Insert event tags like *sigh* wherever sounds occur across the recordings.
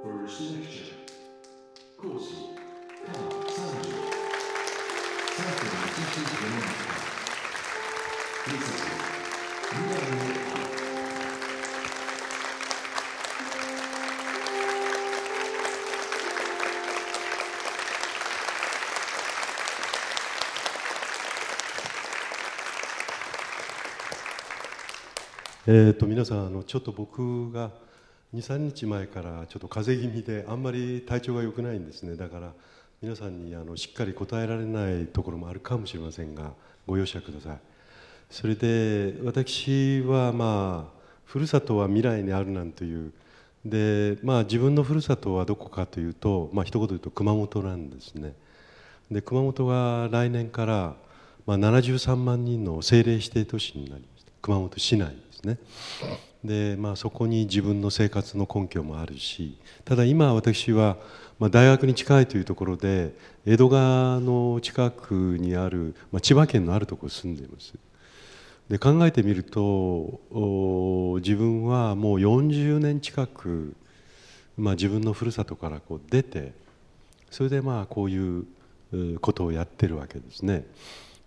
First lecture 講師川三十サークルの知識を学ぶ警察未来の愛えー、と皆さんあのちょっと僕が23日前からちょっと風邪気味であんまり体調が良くないんですね。だから皆さんにあのしっかり答えられないところもあるかもしれませんがご容赦ください。それで私はまあふるさとは未来にあるなんというでまあ自分のふるさとはどこかというとまあ一言言うと熊本なんですね。で熊本が来年から、まあ、73万人の政令指定都市になりました。熊本市内。ですねで、まあ、そこに自分の生活の根拠もあるしただ今私は、まあ、大学に近いというところで江戸川の近くにある、まあ、千葉県のあるところに住んでいますで考えてみると自分はもう40年近く、まあ、自分のふるさとからこう出てそれでまあこういううことをやってるわけですね。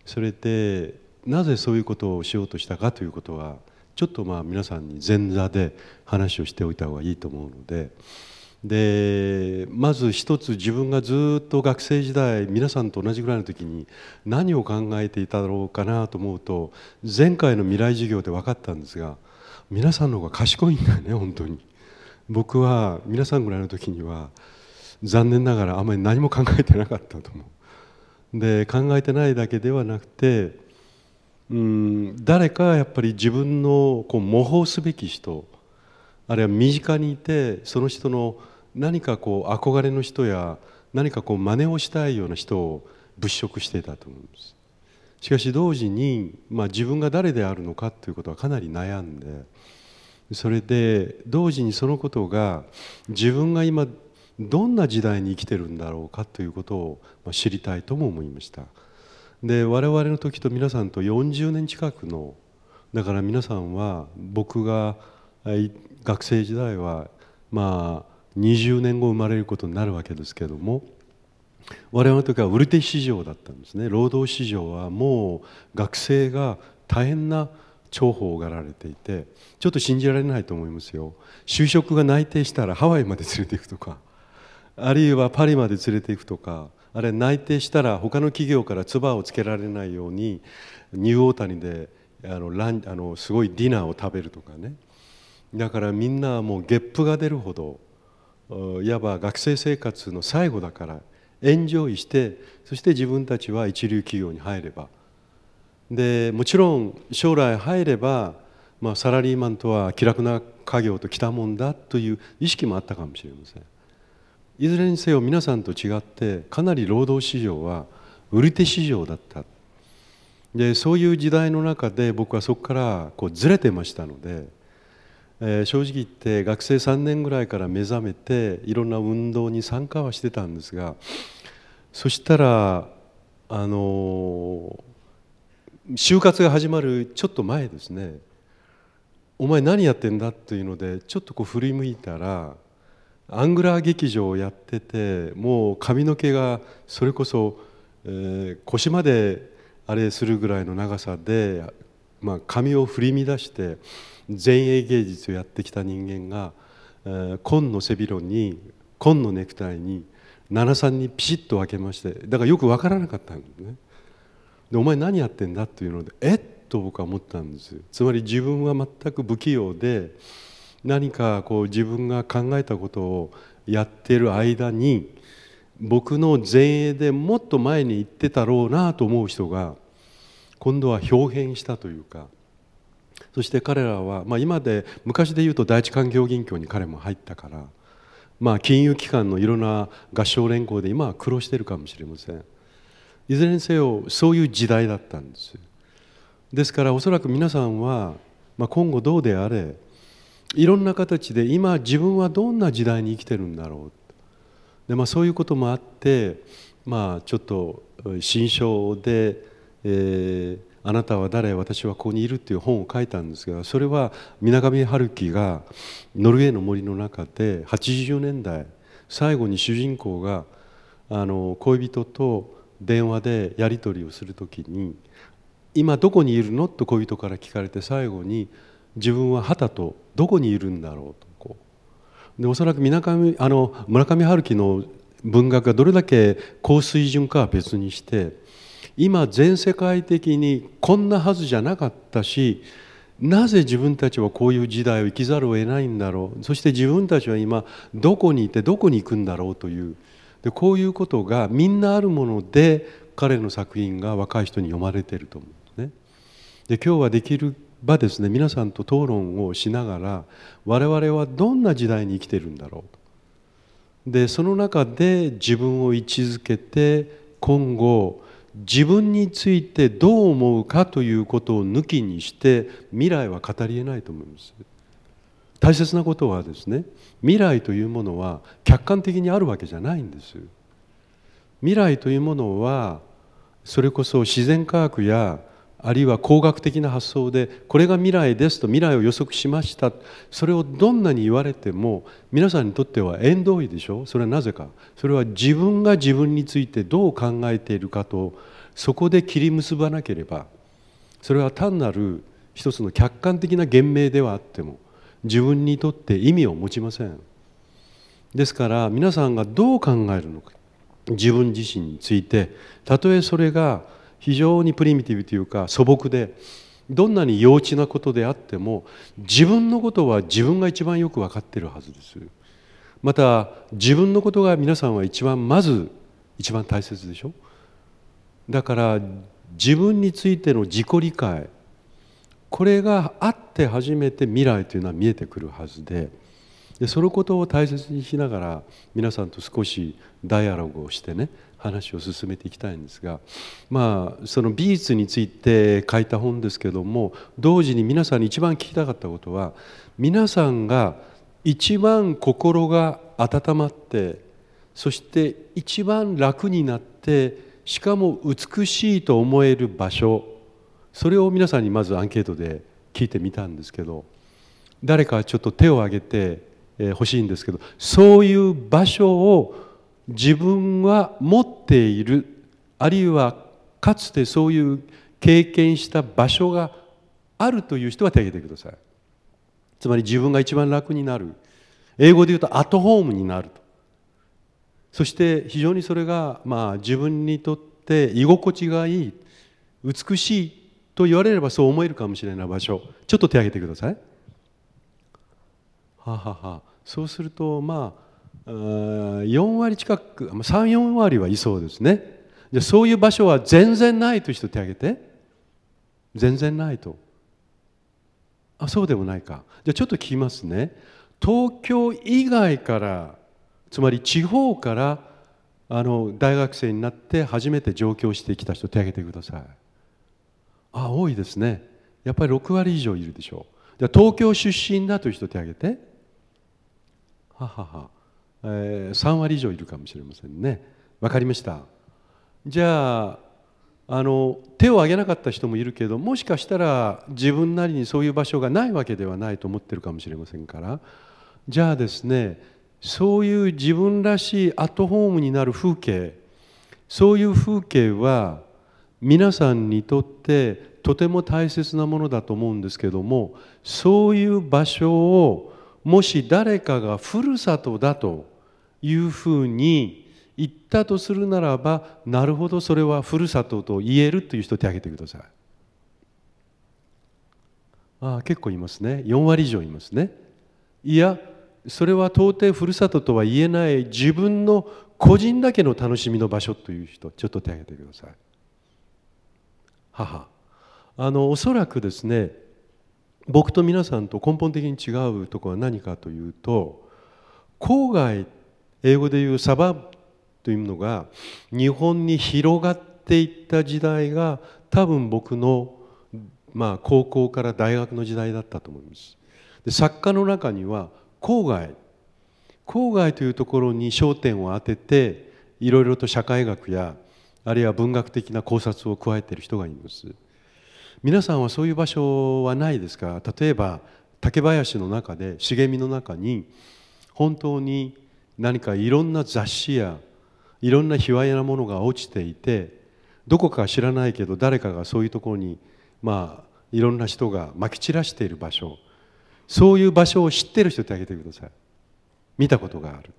それでなぜそういうことをしようとしたかということはちょっとまあ皆さんに前座で話をしておいた方がいいと思うのででまず一つ自分がずっと学生時代皆さんと同じぐらいの時に何を考えていただろうかなと思うと前回の未来授業で分かったんですが皆さんの方が賢いんだよね本当に。僕は皆さんぐらいの時には残念ながらあまり何も考えてなかったと思う。で考えてないだけではなくてうん誰かやっぱり自分のこう模倣すべき人あるいは身近にいてその人の何かこう憧れの人や何かこう真似をしたいような人を物色していたと思うんです。しかし同時に、まあ、自分が誰であるのかということはかなり悩んでそれで同時にそのことが自分が今どんな時代に生きてるんだろうかということを知りたいとも思いました。で我々の時と皆さんと40年近くのだから皆さんは僕が学生時代はまあ20年後生まれることになるわけですけども我々の時は売り手市場だったんですね。労働市場はもう学生が大変な重宝がられていてちょっと信じられないと思いますよ。就職が内定したらハワイまで連れていくとかあるいはパリまで連れていくとかあれ内定したら他の企業から唾をつけられないようにニューオータニであのランあのすごいディナーを食べるとかね。だからみんなもうゲップが出るほどいわば学生生活の最後だからエンジョイしてそして自分たちは一流企業に入れば。でもちろん将来入れば、まあ、サラリーマンとは気楽な家業と来たもんだという意識もあったかもしれません。いずれにせよ皆さんと違ってかなり労働市場は売り手市場だった。でそういう時代の中で僕はそこからこうずれてましたので、えー、正直言って学生3年ぐらいから目覚めていろんな運動に参加はしてたんですがそしたらあのー、就活が始まるちょっと前ですね。お前何やってんだというのでちょっとこう振り向いたらアングラー劇場をやっててもう髪の毛がそれこそ、えー、腰まであれするぐらいの長さで、まあ、髪を振り乱して前衛芸術をやってきた人間が、えー、紺の背広に紺のネクタイに73にピシッと分けましてだからよく分からなかったんですね。でお前何やってんだっていうのでえっと僕は思ったんですつまり自分は全く不器用で何かこう自分が考えたことをやってる間に僕の前衛でもっと前に行ってたろうなと思う人が今度は表変したというかそして彼らは、まあ、今で昔で言うと第一環境銀行に彼も入ったから、まあ、金融機関のいろんな合唱連合で今は苦労してるかもしれません。いずれにせよそういう時代だったんです。ですからおそらく皆さんは、まあ、今後どうであれいろんな形で今自分はどんな時代に生きてるんだろうで、まあ、そういうこともあって、まあ、ちょっと心象で、えー、「あなたは誰私はここにいる」っていう本を書いたんですがそれは水上春樹がノルウェーの森の中で80年代最後に主人公があの恋人と電話でやり取りをする時に「今どこにいるの?」と恋人から聞かれて最後に「自分は旗とどこにいるんだろう」とこう。でおそらく水上あの村上春樹の文学がどれだけ高水準かは別にして今全世界的にこんなはずじゃなかったしなぜ自分たちはこういう時代を生きざるを得ないんだろう。そして自分たちは今どこにいてどこに行くんだろうという。でこういうことがみんなあるもので彼の作品が若い人に読まれていると思うんですね。で今日はできる場ですね皆さんと討論をしながら我々はどんな時代に生きてるんだろう。でその中で自分を位置づけて今後自分についてどう思うかということを抜きにして未来は語りえないと思います。大切なことはですね未来というものは客観的にあるわけじゃないんです未来というものはそれこそ自然科学やあるいは工学的な発想でこれが未来ですと未来を予測しました。それをどんなに言われても皆さんにとっては縁遠いでしょ？それはなぜか？それは自分が自分についてどう考えているかとそこで切り結ばなければそれは単なる一つの客観的な言明ではあっても自分にとって意味を持ちません。ですから皆さんがどう考えるのか自分自身についてたとえそれが非常にプリミティブというか素朴でどんなに幼稚なことであっても自分のことは自分が一番よく分かってるはずです。また自分のことが皆さんは一番まず一番大切でしょ？だから自分についての自己理解これがあって初めて未来というのは見えてくるはずででそのことを大切にしながら皆さんと少しダイアログをしてね話を進めていきたいんですがまあその美術について書いた本ですけども同時に皆さんに一番聞きたかったことは皆さんが一番心が温まってそして一番楽になってしかも美しいと思える場所それを皆さんにまずアンケートで聞いてみたんですけど誰かちょっと手を挙げてほしいんですけどそういう場所を自分は持っているあるいはかつてそういう経験した場所があるという人は手を挙げてください。つまり自分が一番楽になる。英語で言うとアットホームになると。そして非常にそれがまあ自分にとって居心地がいい美しいと言われればそう思えるかもしれない場所。ちょっと手を挙げてください。ははは。そうするとまあ4割近く34割はいそうですね。でそういう場所は全然ないという人手を挙げて。全然ないと。あそうでもないか。じゃあちょっと聞きますね。東京以外からつまり地方からあの大学生になって初めて上京してきた人手を挙げてください。あ多いですね。やっぱり6割以上いるでしょう。じゃ東京出身だという人手を挙げて。ははは、えー、3割以上いるかもしれませんね。分かりました。じゃああの手を挙げなかった人もいるけどもしかしたら自分なりにそういう場所がないわけではないと思ってるかもしれませんから。じゃあですねそういう自分らしいアットホームになる風景そういう風景は皆さんにとってとても大切なものだと思うんですけどもそういう場所をもし誰かがふるさとだというふうに言ったとするならばなるほどそれはふるさとと言えるという人手を挙げてください。ああ結構いますね。4割以上いますね。いやそれは到底ふるさととは言えない自分の個人だけの楽しみの場所という人ちょっと手を挙げてください。母あのおそらくですね僕と皆さんと根本的に違うところは何かというと郊外英語でいうサバというのが日本に広がっていった時代が多分僕の、まあ、高校から大学の時代だったと思います。で作家の中には郊外郊外というところに焦点を当てていろいろと社会学やあるいは文学的な考察を加えている人がいます。皆さんはそういう場所はないですか？例えば竹林の中で茂みの中に本当に何かいろんな雑誌やいろんな卑猥なものが落ちていてどこか知らないけど誰かがそういうところにまあいろんな人がまき散らしている場所。そういう場所を知ってる人ってあげてください。見たことがある。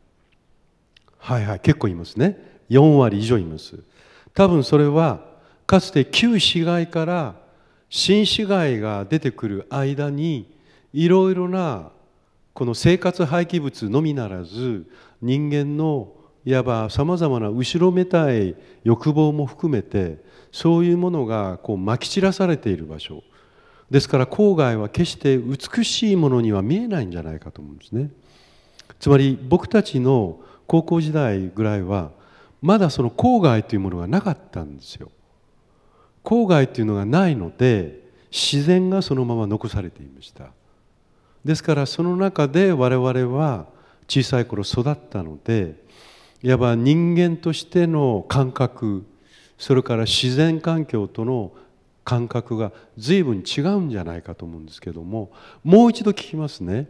はいはい結構いますね。4割以上います。多分それはかつて旧市街から新市街が出てくる間にいろいろなこの生活廃棄物のみならず人間のいわばさまざまな後ろめたい欲望も含めてそういうものがこうまき散らされている場所。ですから郊外は決して美しいものには見えないんじゃないかと思うんですね。つまり僕たちの高校時代ぐらいはまだその郊外というものがなかったんですよ。郊外というのがないので自然がそのまま残されていました。ですからその中で我々は小さい頃育ったのでいわば人間としての感覚それから自然環境との感覚が随分違うんじゃないかと思うんですけどももう一度聞きますね。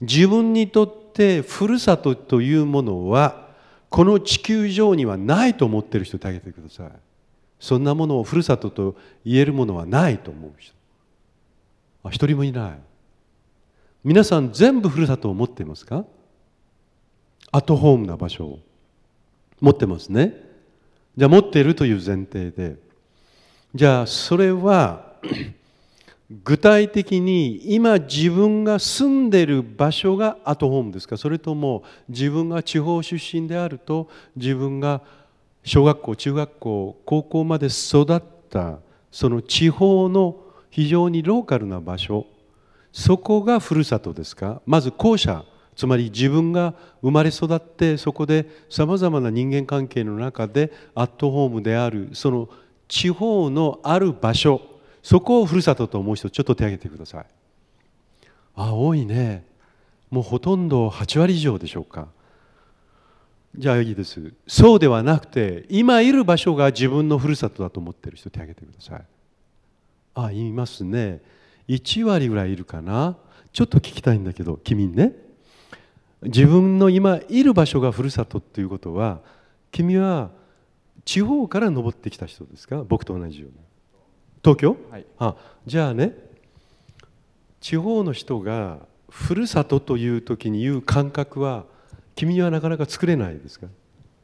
自分にとってふるさとというものはこの地球上にはないと思ってる人ってあげてください。そんなものをふるさとと言えるものはないと思う人。あ一人もいない。皆さん全部ふるさとを持っていますか？アットホームな場所を。持ってますね。じゃあ持っているという前提で。じゃあそれは *clears throat* 具体的に今自分が住んでる場所がアットホームですか？それとも自分が地方出身であると自分が小学校中学校高校まで育ったその地方の非常にローカルな場所そこがふるさとですか？まず後者つまり自分が生まれ育ってそこでさまざまな人間関係の中でアットホームであるその地方のある場所そこをふるさとと思う人ちょっと手を挙げてください。あ多いね。もうほとんど8割以上でしょうか。じゃあいいです。そうではなくて今いる場所が自分のふるさとだと思ってる人手を挙げてください。あいますね。1割ぐらいいるかな？ちょっと聞きたいんだけど君ね。自分の今いる場所がふるさとっていうことは君は地方から登ってきた人ですか？僕と同じような東京、はい、あじゃあね。地方の人がふるさとという時に言う感覚は君はなかなか作れないですか？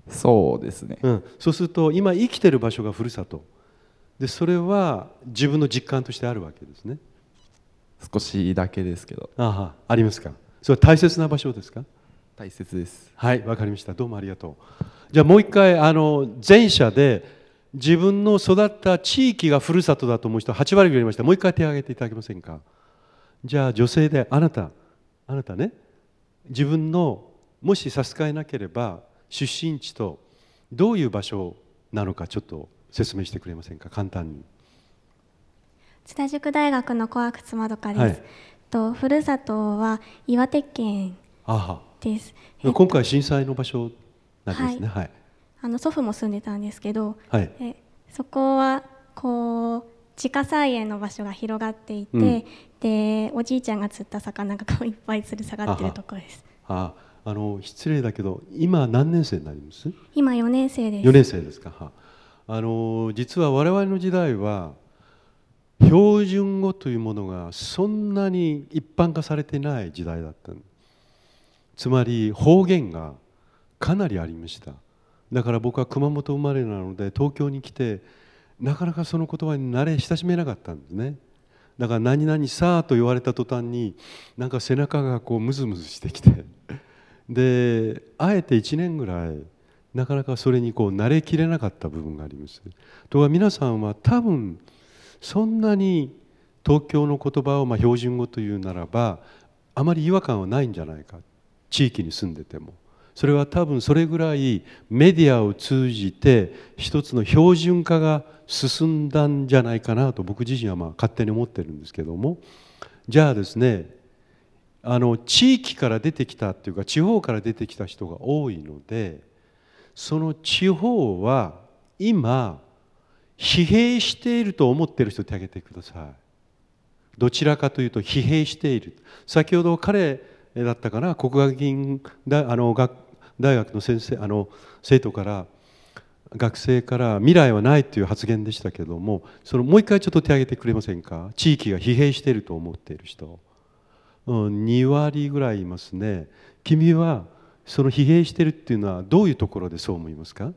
そうですね、うん、そうすると今生きてる場所がふるさと。でそれは自分の実感としてあるわけですね少しだけですけど。ああありますか？それは大切な場所ですか？大切です。はいわかりました。どうもありがとう。じゃあもう一回あの前者で自分の育った地域がふるさとだと思う人8割ぐらいいました。もう一回手を挙げていただけませんか？じゃあ女性であなたあなたね？自分のもし差し支えなければ出身地とどういう場所なのかちょっと説明してくれませんか？簡単に津田塾大学の小悪妻どかです、はい、とふるさとは岩手県です。今回震災の場所なんですね。はい。はい、あの祖父も住んでたんですけど、はい、えそこはこう地下菜園の場所が広がっていて、うん、でおじいちゃんが釣った魚がいっぱい吊る下がってるところです。ああの失礼だけど今何年生になります？今4年生です。4年生ですか。は。あの実は我々の時代は標準語というものがそんなに一般化されてない時代だった。つまり方言がかなりありました。だから僕は熊本生まれなので東京に来てなかなかその言葉に慣れ親しめなかったんですね。だから何々さと言われた途端になんか背中がこうムズムズしてきて。であえて1年ぐらいなかなかそれにこう慣れきれなかった部分があります。とは皆さんは多分そんなに東京の言葉をま標準語というならばあまり違和感はないんじゃないか。地域に住んでても。それは多分それぐらいメディアを通じて一つの標準化が進んだんじゃないかなと僕自身はまあ勝手に思ってるんですけども。じゃあですねあの地域から出てきたっていうか地方から出てきた人が多いのでその地方は今疲弊していると思っている人手を挙げてください。どちらかというと疲弊している。先ほど彼だったかな国学院大あの学大学の先生あの生徒から学生から未来はないという発言でしたけどもそのもう一回ちょっと手を挙げてくれませんか？地域が疲弊していると思っている人、うん、2割ぐらいいますね。君はその疲弊しているっていうのはどういうところでそう思いますか？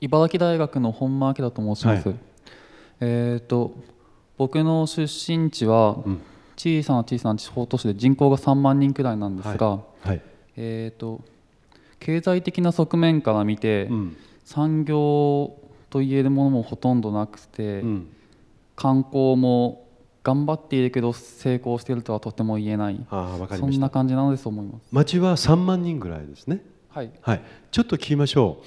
茨城大学の本間明だと申します、はい、えっ、ー、と僕の出身地は小さな小さな地方都市で人口が3万人くらいなんですが、はい。はい、えっ、ー、と経済的な側面から見て、うん、産業と言えるものもほとんどなくて、うん、観光も頑張っているけど成功しているとはとても言えない。そんな感じなのですと思います。町は3万人ぐらいですね。はい、はい、ちょっと聞きましょう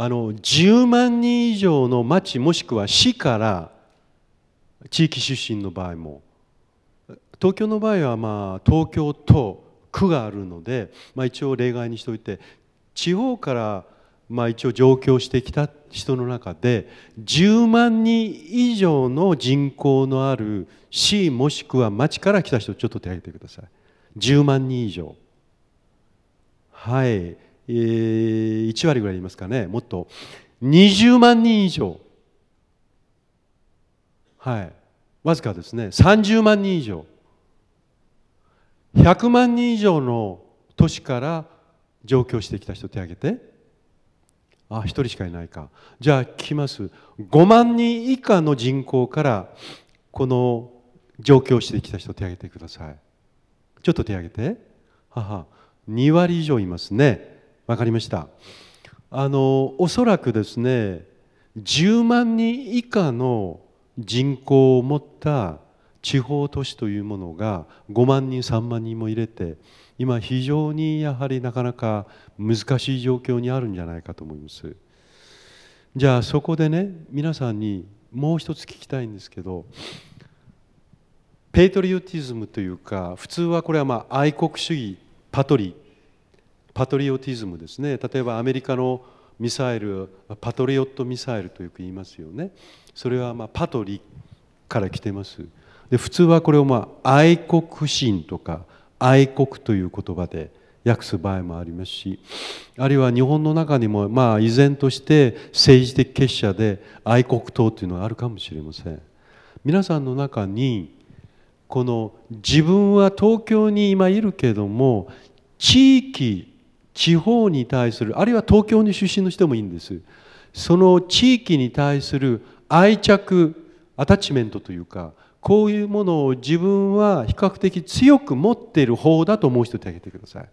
あの10万人以上の町もしくは市から地域出身の場合も東京の場合はまあ東京と区があるので、まあ、一応例外にしておいて地方からまあ一応上京してきた人の中で10万人以上の人口のある市もしくは町から来た人ちょっと手を挙げてください。10万人以上。はい。えー、1割ぐらいいますかね。もっと。20万人以上。はい。わずかですね。30万人以上。100万人以上の都市から上京してきた人手挙げて。あ一人しかいないか。じゃあ聞きます。5万人以下の人口からこの上京してきた人手挙げてください。ちょっと手挙げて。はは。2割以上いますね。分かりました。あのおそらくですね10万人以下の人口を持った地方都市というものが5万人3万人も入れて今非常にやはりなかなか難しい状況にあるんじゃないかと思います。じゃあそこでね皆さんにもう一つ聞きたいんですけどペイトリオティズムというか普通はこれはまあ愛国主義パトリパトリオティズムですね。例えばアメリカのミサイルパトリオットミサイルとよく言いますよね。それはまパトリから来てます。で普通はこれをま愛国心とか愛国という言葉で訳す場合もありますしあるいは日本の中にもまあ依然として政治的結社で愛国党というのがあるかもしれません。皆さんの中にこの自分は東京に今いるけども地域地方に対するあるいは東京に出身の人もいいんです。その地域に対する愛着アタッチメントというかこういうものを自分は比較的強く持っている方だと思う人手挙げてください。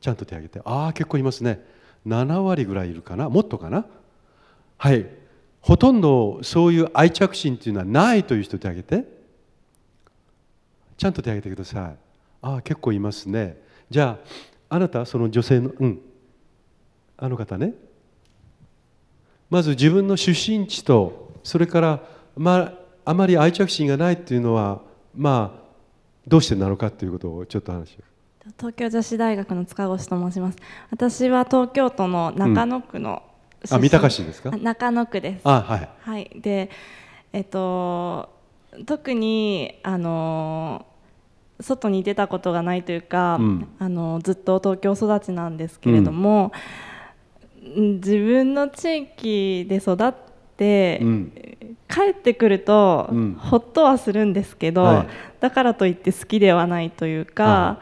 ちゃんと手挙げてああ結構いますね。7割ぐらいいるかな？もっとかな？はい。ほとんどそういう愛着心っていうのはないという人手挙げてちゃんと手挙げてくださいああ結構いますねじゃああなたその女性のうん。あの方ね。まず自分の出身地とそれからまああまり愛着心がないっていうのはまあどうしてなのかっていうことをちょっと話を。東京女子大学の塚越と申します。私は東京都の中野区の、うん、あ三鷹市ですか？中野区です。あはい、はい、でえっと特にあの外に出たことがないというか、うん、あのずっと東京育ちなんですけれども、うん、自分の地域で育って、うん、帰ってくると、ほっとはするんですけど、はい、だからといって好きではないというか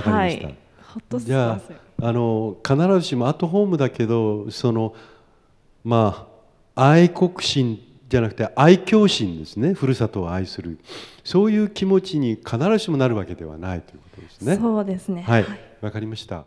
はい、ほっとじゃああの必ずしもアットホームだけどそのまあ愛国心じゃなくて愛嬌心ですね。ふるさとを愛する。そういう気持ちに必ずしもなるわけではないということですね。そうですね。はい、わ、かりました。